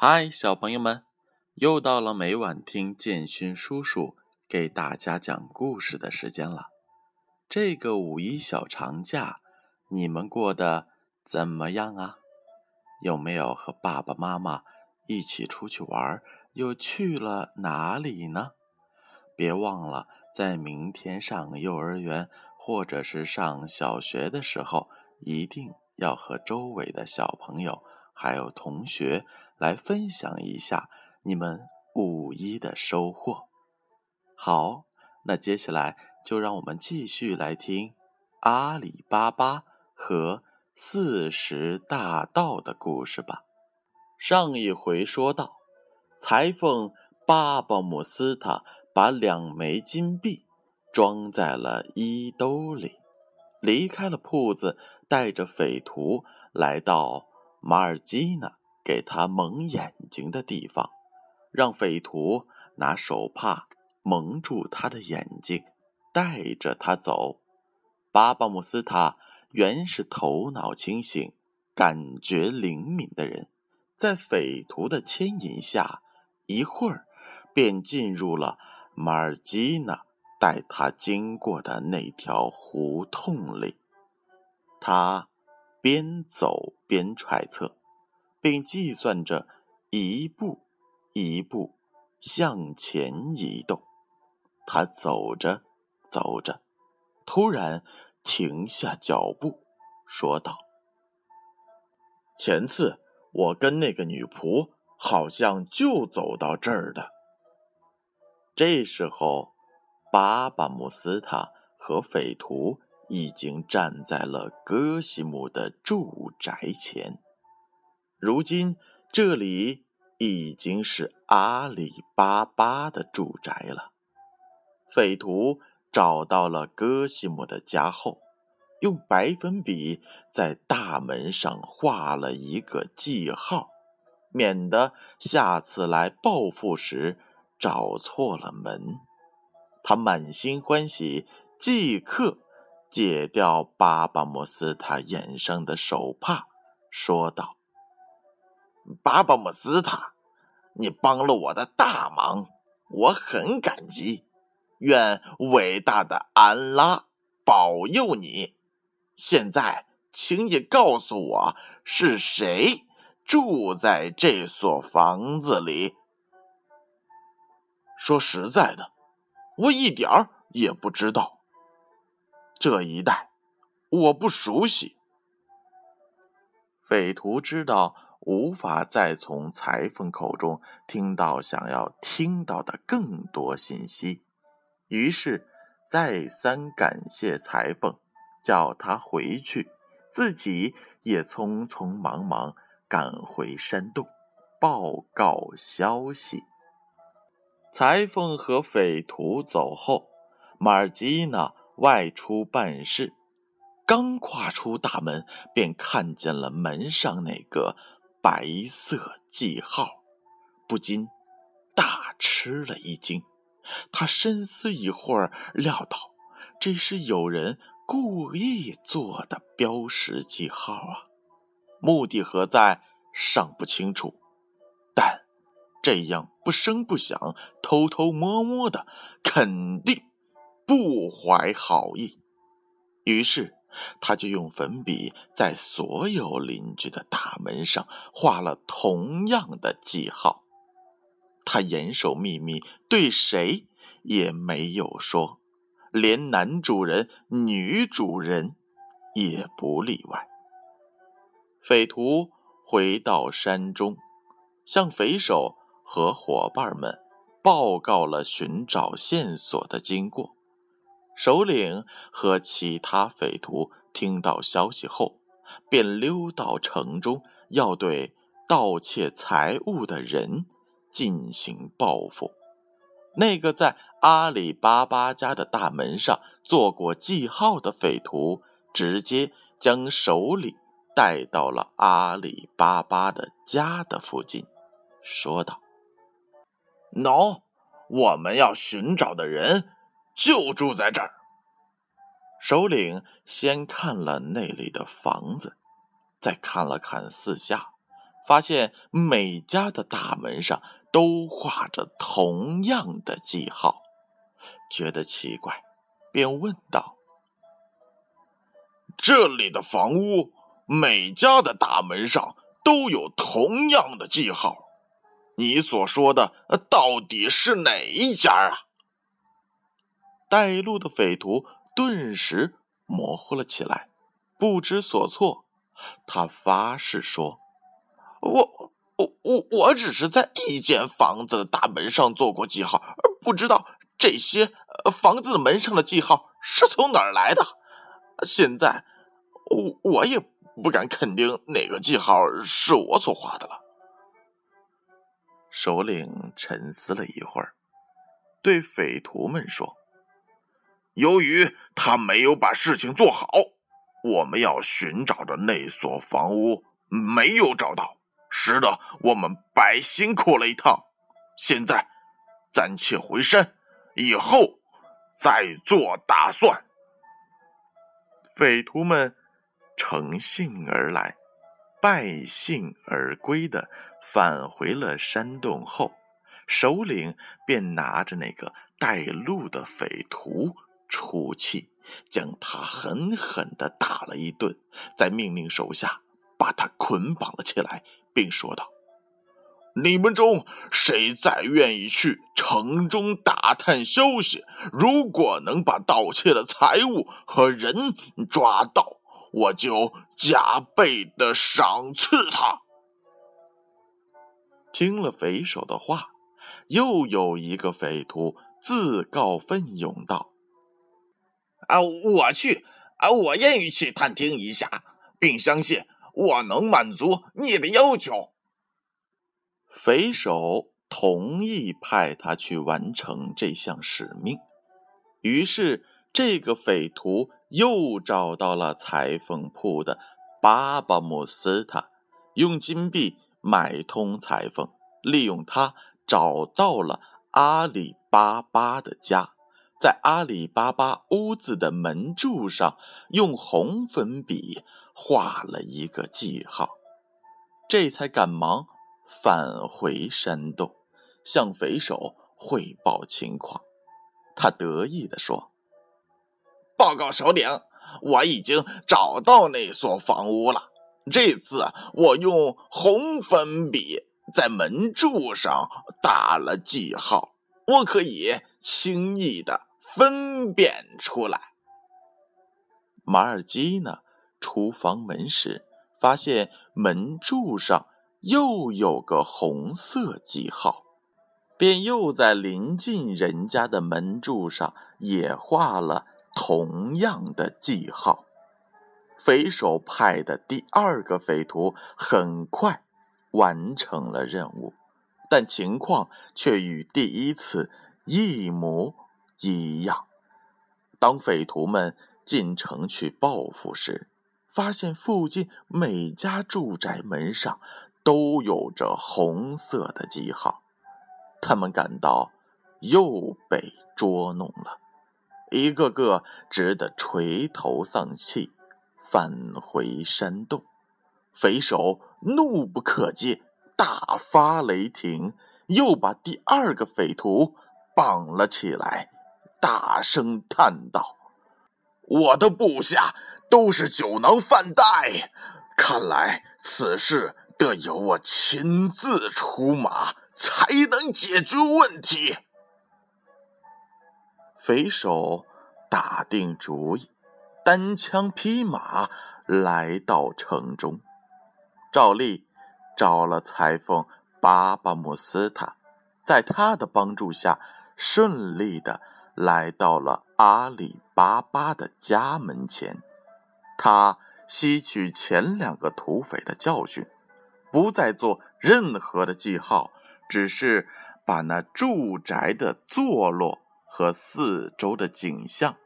嗨，小朋友们，又到了每晚听建勋叔叔给大家讲故事的时间了。这个五一小长假，你们过得怎么样啊？有没有和爸爸妈妈一起出去玩？又去了哪里呢？别忘了，在明天上幼儿园或者是上小学的时候，一定要和周围的小朋友还有同学。来分享一下你们五一的收获。好，那接下来就让我们继续来听阿里巴巴和四十大盗的故事吧。上一回说到，裁缝巴巴姆斯塔把两枚金币装在了衣兜里，离开了铺子，带着匪徒来到马尔基纳。给他蒙眼睛的地方，让匪徒拿手帕蒙住他的眼睛，带着他走。巴巴姆斯塔原是头脑清醒、感觉灵敏的人，在匪徒的牵引下，一会儿便进入了马尔基娜带他经过的那条胡同里。他边走边揣测。并计算着一步一步向前移动。他走着走着，突然停下脚步，说道：“前次我跟那个女仆好像就走到这儿的。”这时候，巴巴姆斯塔和匪徒已经站在了戈西姆的住宅前。如今这里已经是阿里巴巴的住宅了。匪徒找到了戈西姆的家后，用白粉笔在大门上画了一个记号，免得下次来报复时找错了门。他满心欢喜，即刻解掉巴巴莫斯塔眼上的手帕，说道。巴巴姆斯塔，你帮了我的大忙，我很感激。愿伟大的安拉保佑你。现在，请你告诉我是谁住在这所房子里。说实在的，我一点儿也不知道。这一带我不熟悉。匪徒知道。无法再从裁缝口中听到想要听到的更多信息，于是再三感谢裁缝，叫他回去，自己也匆匆忙忙赶回山洞报告消息。裁缝和匪徒走后，马尔基娜外出办事，刚跨出大门，便看见了门上那个。白色记号，不禁大吃了一惊。他深思一会儿，料到这是有人故意做的标识记号啊，目的何在尚不清楚，但这样不声不响、偷偷摸摸的，肯定不怀好意。于是。他就用粉笔在所有邻居的大门上画了同样的记号。他严守秘密，对谁也没有说，连男主人、女主人也不例外。匪徒回到山中，向匪首和伙伴们报告了寻找线索的经过。首领和其他匪徒听到消息后，便溜到城中，要对盗窃财物的人进行报复。那个在阿里巴巴家的大门上做过记号的匪徒，直接将首领带到了阿里巴巴的家的附近，说道：“喏，我们要寻找的人。”就住在这儿。首领先看了那里的房子，再看了看四下，发现每家的大门上都画着同样的记号，觉得奇怪，便问道：“这里的房屋每家的大门上都有同样的记号，你所说的到底是哪一家啊？”带路的匪徒顿时模糊了起来，不知所措。他发誓说：“我、我、我、我只是在一间房子的大门上做过记号，而不知道这些房子的门上的记号是从哪儿来的。现在，我我也不敢肯定哪个记号是我所画的了。”首领沉思了一会儿，对匪徒们说。由于他没有把事情做好，我们要寻找的那所房屋没有找到，使得我们白辛苦了一趟。现在暂且回山，以后再做打算。匪徒们乘兴而来，败兴而归的返回了山洞后，首领便拿着那个带路的匪徒。出气，将他狠狠的打了一顿，再命令手下把他捆绑了起来，并说道：“你们中谁再愿意去城中打探消息？如果能把盗窃的财物和人抓到，我就加倍的赏赐他。”听了匪首的话，又有一个匪徒自告奋勇道。啊，我去！啊，我愿意去探听一下，并相信我能满足你的要求。匪首同意派他去完成这项使命。于是，这个匪徒又找到了裁缝铺的巴巴姆斯塔，用金币买通裁缝，利用他找到了阿里巴巴的家。在阿里巴巴屋子的门柱上用红粉笔画了一个记号，这才赶忙返回山洞，向匪首汇报情况。他得意地说：“报告首领，我已经找到那所房屋了。这次我用红粉笔在门柱上打了记号，我可以轻易的。”分辨出来。马尔基呢？出房门时，发现门柱上又有个红色记号，便又在临近人家的门柱上也画了同样的记号。匪首派的第二个匪徒很快完成了任务，但情况却与第一次一模。一样。当匪徒们进城去报复时，发现附近每家住宅门上都有着红色的记号，他们感到又被捉弄了，一个个只得垂头丧气，返回山洞。匪首怒不可遏，大发雷霆，又把第二个匪徒绑了起来。大声叹道：“我的部下都是酒囊饭袋，看来此事得由我亲自出马才能解决问题。”匪首打定主意，单枪匹马来到城中，照例找了裁缝巴巴姆斯塔，在他的帮助下，顺利的。来到了阿里巴巴的家门前，他吸取前两个土匪的教训，不再做任何的记号，只是把那住宅的坐落和四周的景象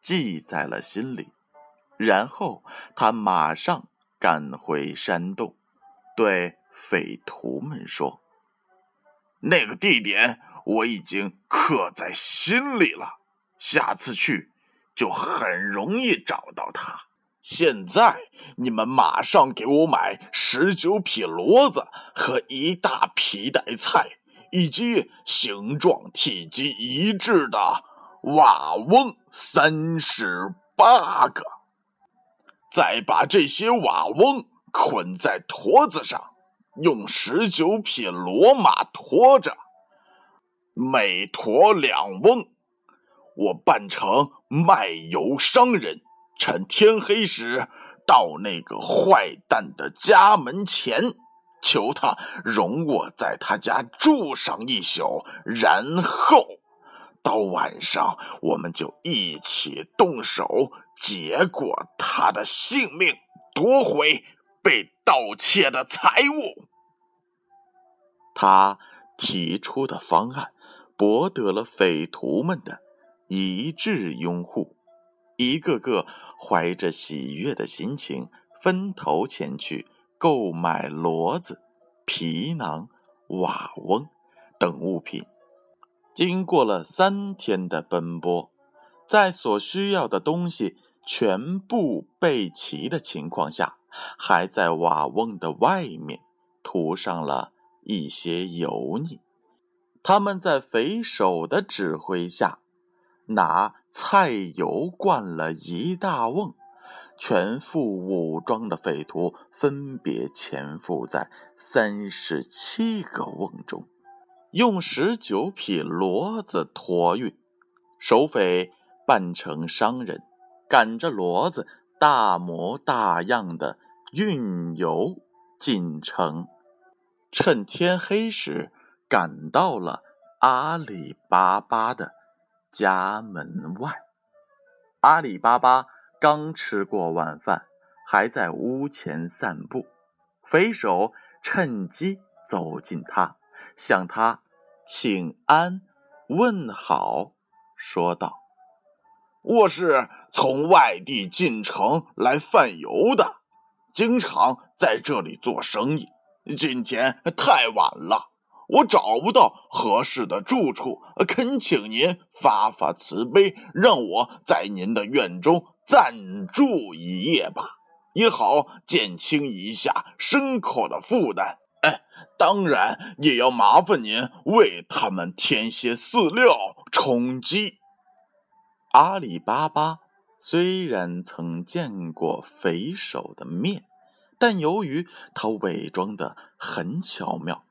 记在了心里。然后他马上赶回山洞，对匪徒们说：“那个地点。”我已经刻在心里了，下次去就很容易找到他。现在你们马上给我买十九匹骡子和一大皮袋菜，以及形状体积一致的瓦翁三十八个。再把这些瓦翁捆在驼子上，用十九匹骡马驮着，每驼两翁。我扮成卖油商人。趁天黑时，到那个坏蛋的家门前，求他容我在他家住上一宿，然后到晚上我们就一起动手，结果他的性命，夺回被盗窃的财物。他提出的方案博得了匪徒们的一致拥护。一个个怀着喜悦的心情，分头前去购买骡子、皮囊、瓦翁等物品。经过了三天的奔波，在所需要的东西全部备齐的情况下，还在瓦翁的外面涂上了一些油腻。他们在匪首的指挥下。拿菜油灌了一大瓮，全副武装的匪徒分别潜伏在三十七个瓮中，用十九匹骡子驮运。守匪扮成商人，赶着骡子大模大样的运油进城，趁天黑时赶到了阿里巴巴的。家门外，阿里巴巴刚吃过晚饭，还在屋前散步。匪首趁机走近他，向他请安问好，说道：“我是从外地进城来贩油的，经常在这里做生意。今天太晚了。”我找不到合适的住处，恳请您发发慈悲，让我在您的院中暂住一夜吧，也好减轻一下牲口的负担。哎，当然也要麻烦您为他们添些饲料充饥。阿里巴巴虽然曾见过匪首的面，但由于他伪装的很巧妙。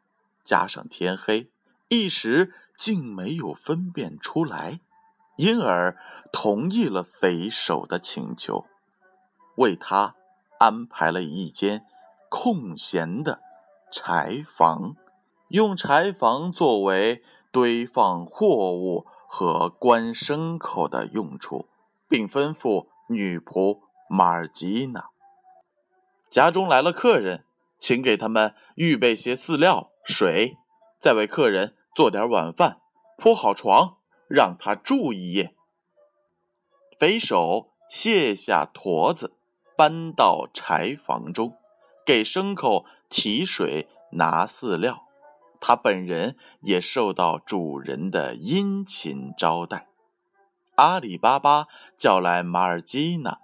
加上天黑，一时竟没有分辨出来，因而同意了匪首的请求，为他安排了一间空闲的柴房，用柴房作为堆放货物和关牲口的用处，并吩咐女仆马尔基娜：家中来了客人，请给他们预备些饲料。水，再为客人做点晚饭，铺好床，让他住一夜。匪首卸下驼子，搬到柴房中，给牲口提水、拿饲料。他本人也受到主人的殷勤招待。阿里巴巴叫来马尔基娜，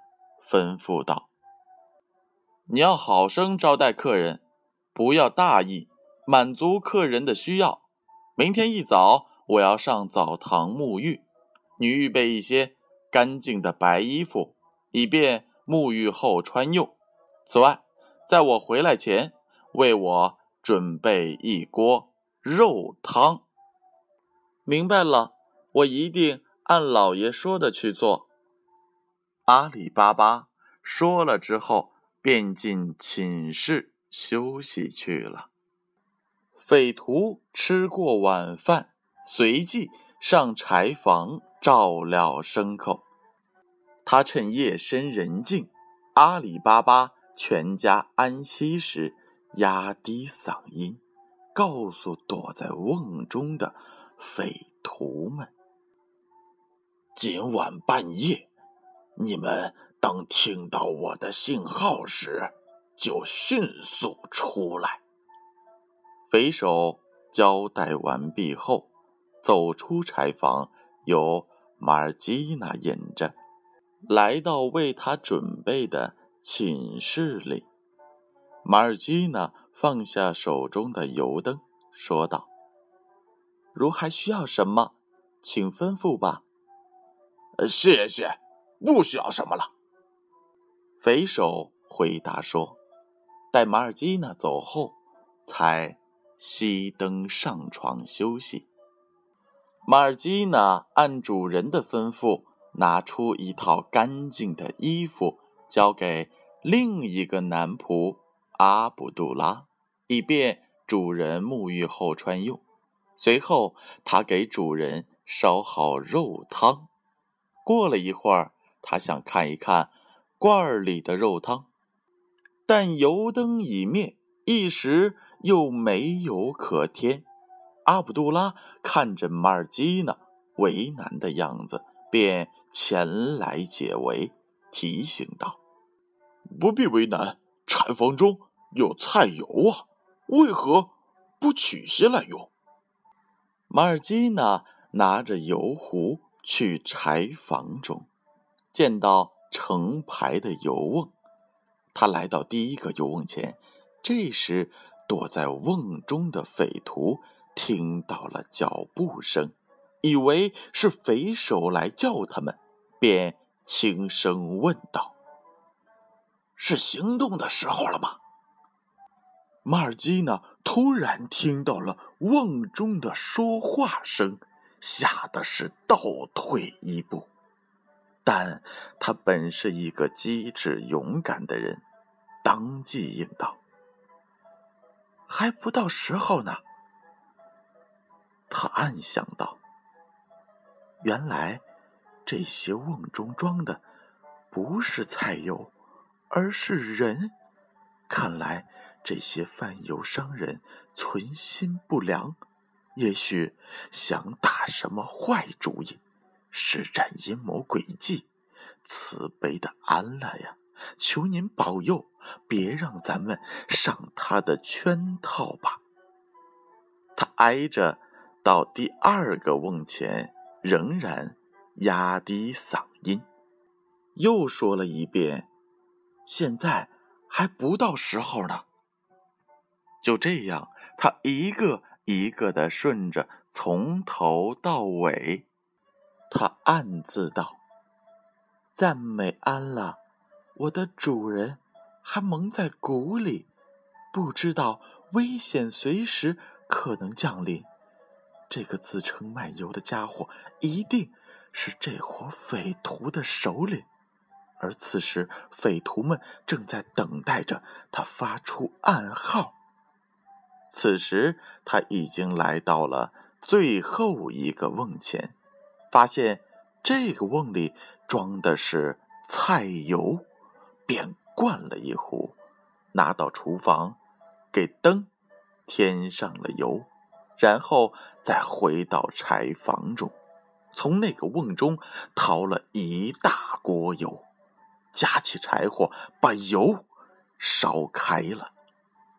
吩咐道：“你要好生招待客人，不要大意。”满足客人的需要。明天一早，我要上澡堂沐浴，你预备一些干净的白衣服，以便沐浴后穿用。此外，在我回来前，为我准备一锅肉汤。明白了，我一定按老爷说的去做。阿里巴巴说了之后，便进寝室休息去了。匪徒吃过晚饭，随即上柴房照料牲口。他趁夜深人静，阿里巴巴全家安息时，压低嗓音，告诉躲在瓮中的匪徒们：“今晚半夜，你们当听到我的信号时，就迅速出来。”匪首交代完毕后，走出柴房，由马尔基娜引着，来到为他准备的寝室里。马尔基娜，放下手中的油灯，说道：“如还需要什么，请吩咐吧。”“谢谢，不需要什么了。”匪首回答说。待马尔基娜走后，才熄灯上床休息。马尔基呢按主人的吩咐，拿出一套干净的衣服，交给另一个男仆阿卜杜拉，以便主人沐浴后穿用。随后，他给主人烧好肉汤。过了一会儿，他想看一看罐儿里的肉汤。但油灯已灭，一时又没有可添。阿卜杜拉看着马尔基呢为难的样子，便前来解围，提醒道：“不必为难，柴房中有菜油啊，为何不取些来用？”马尔基呢拿着油壶去柴房中，见到成排的油瓮。他来到第一个油瓮前，这时躲在瓮中的匪徒听到了脚步声，以为是匪首来叫他们，便轻声问道：“是行动的时候了吗？”马尔基呢，突然听到了瓮中的说话声，吓得是倒退一步。但他本是一个机智勇敢的人。当即应道：“还不到时候呢。”他暗想道：“原来这些瓮中装的不是菜油，而是人。看来这些贩油商人存心不良，也许想打什么坏主意，施展阴谋诡计。慈悲的安拉呀，求您保佑！”别让咱们上他的圈套吧。他挨着到第二个瓮前，仍然压低嗓音，又说了一遍：“现在还不到时候呢。”就这样，他一个一个的顺着，从头到尾。他暗自道：“赞美安拉，我的主人。”还蒙在鼓里，不知道危险随时可能降临。这个自称卖油的家伙一定是这伙匪徒的首领，而此时匪徒们正在等待着他发出暗号。此时他已经来到了最后一个瓮前，发现这个瓮里装的是菜油，便。灌了一壶，拿到厨房，给灯添上了油，然后再回到柴房中，从那个瓮中掏了一大锅油，夹起柴火把油烧开了，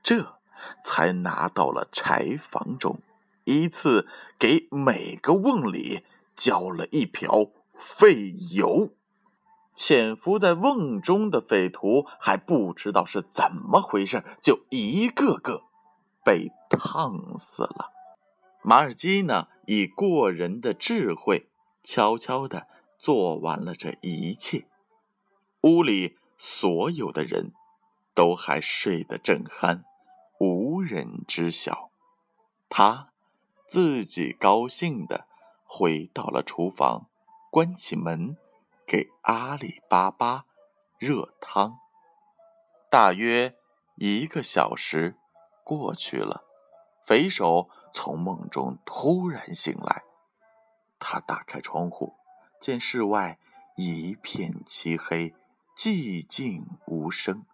这才拿到了柴房中，依次给每个瓮里浇了一瓢废油。潜伏在瓮中的匪徒还不知道是怎么回事，就一个个被烫死了。马尔基呢，以过人的智慧，悄悄地做完了这一切。屋里所有的人都还睡得正酣，无人知晓。他自己高兴地回到了厨房，关起门。给阿里巴巴热汤。大约一个小时过去了，匪首从梦中突然醒来。他打开窗户，见室外一片漆黑，寂静无声，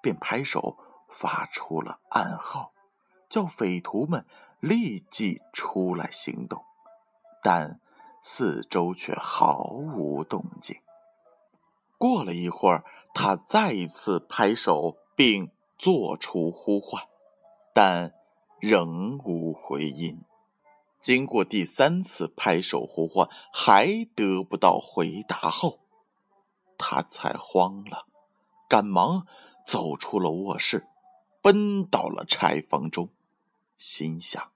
便拍手发出了暗号，叫匪徒们立即出来行动。但四周却毫无动静。过了一会儿，他再一次拍手，并做出呼唤，但仍无回音。经过第三次拍手呼唤，还得不到回答后，他才慌了，赶忙走出了卧室，奔到了柴房中，心想：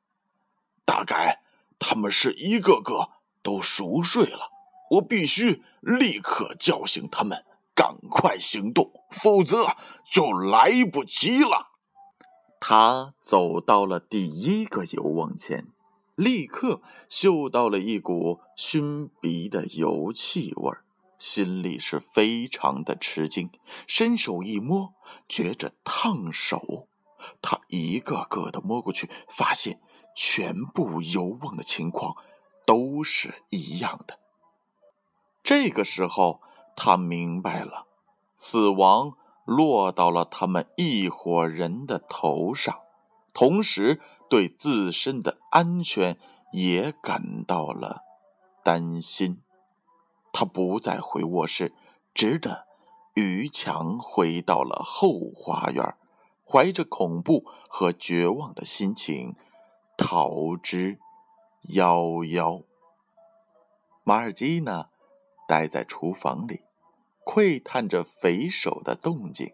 大概他们是一个个都熟睡了，我必须立刻叫醒他们，赶快行动，否则就来不及了。他走到了第一个油瓮前，立刻嗅到了一股熏鼻的油气味，心里是非常的吃惊，伸手一摸，觉着烫手。他一个个的摸过去，发现全部油瓮的情况都是一样的。这个时候，他明白了，死亡。落到了他们一伙人的头上，同时对自身的安全也感到了担心。他不再回卧室，只得于强回到了后花园，怀着恐怖和绝望的心情逃之夭夭。马尔基呢，待在厨房里。窥探着匪首的动静，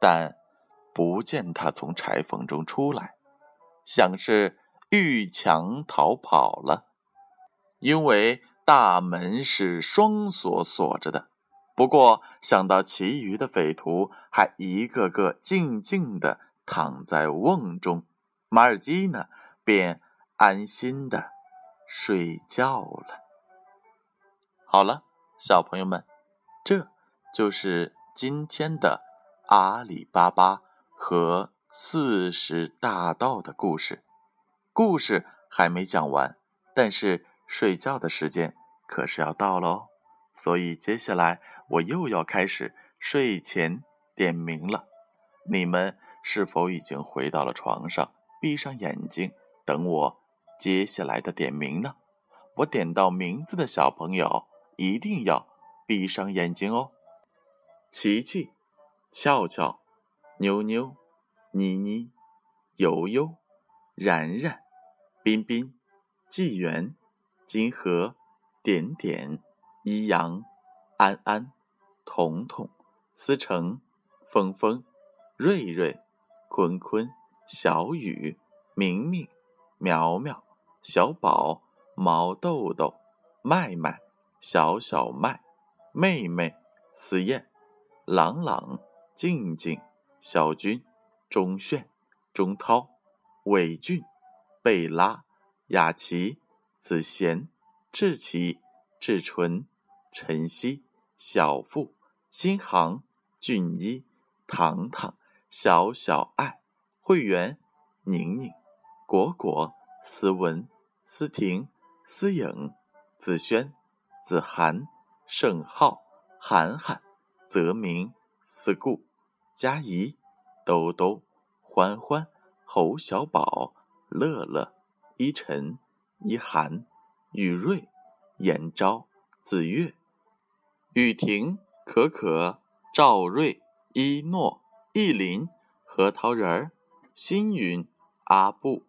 但不见他从柴缝中出来，想是遇墙逃跑了。因为大门是双锁锁着的。不过想到其余的匪徒还一个个静静地躺在瓮中，马尔基呢便安心的睡觉了。好了，小朋友们，这。就是今天的阿里巴巴和四十大盗的故事。故事还没讲完，但是睡觉的时间可是要到喽。所以接下来我又要开始睡前点名了。你们是否已经回到了床上，闭上眼睛等我接下来的点名呢？我点到名字的小朋友一定要闭上眼睛哦。琪琪、俏俏、妞妞、妮妮、悠悠、然然、彬彬、纪元、金河、点点、一阳、安安、彤彤、思成、峰峰、瑞瑞、坤坤、小雨、明明、苗苗、小宝、毛豆豆、麦麦、小小麦、妹妹、思燕。朗朗、静静、小军、钟炫、钟涛、伟俊、贝拉、雅琪、子贤、志奇、志纯、晨曦、小付、新航、俊一、糖糖、小小爱、会员、宁宁、果果、思文、思婷、思颖、子轩、子涵、盛浩、涵涵。泽明、思顾、佳怡、兜兜、欢欢、侯小宝、乐乐、依晨、依涵、雨瑞、严昭、子月、雨婷、可可、赵瑞、一诺、意林、核桃仁儿、星云、阿布、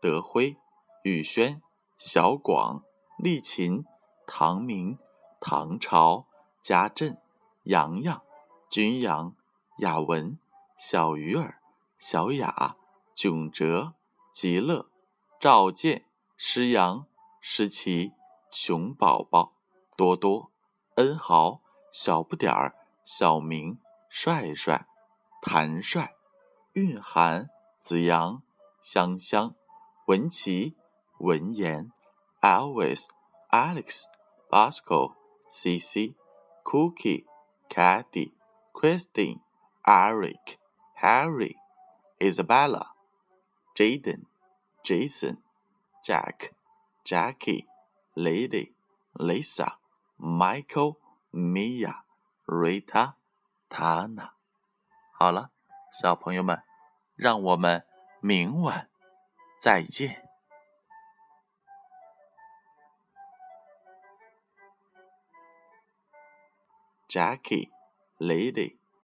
德辉、宇轩、小广、丽琴、唐明、唐朝、家振。洋洋、君阳、雅文、小鱼儿、小雅、囧哲、极乐、赵健、诗阳、诗琪、熊宝宝、多多、恩豪、小不点儿、小明、帅帅、谭帅、蕴涵、子阳、香香、文琪、文言、Always、Alex、Bosco、CC、Cookie。Kathy, Christine, Eric, Harry, Isabella, Jaden, Jason, Jack, Jackie, Lady, Lisa, Michael, Mia, Rita, Tana。好了，小朋友们，让我们明晚再见。trá kỷ, lấy địch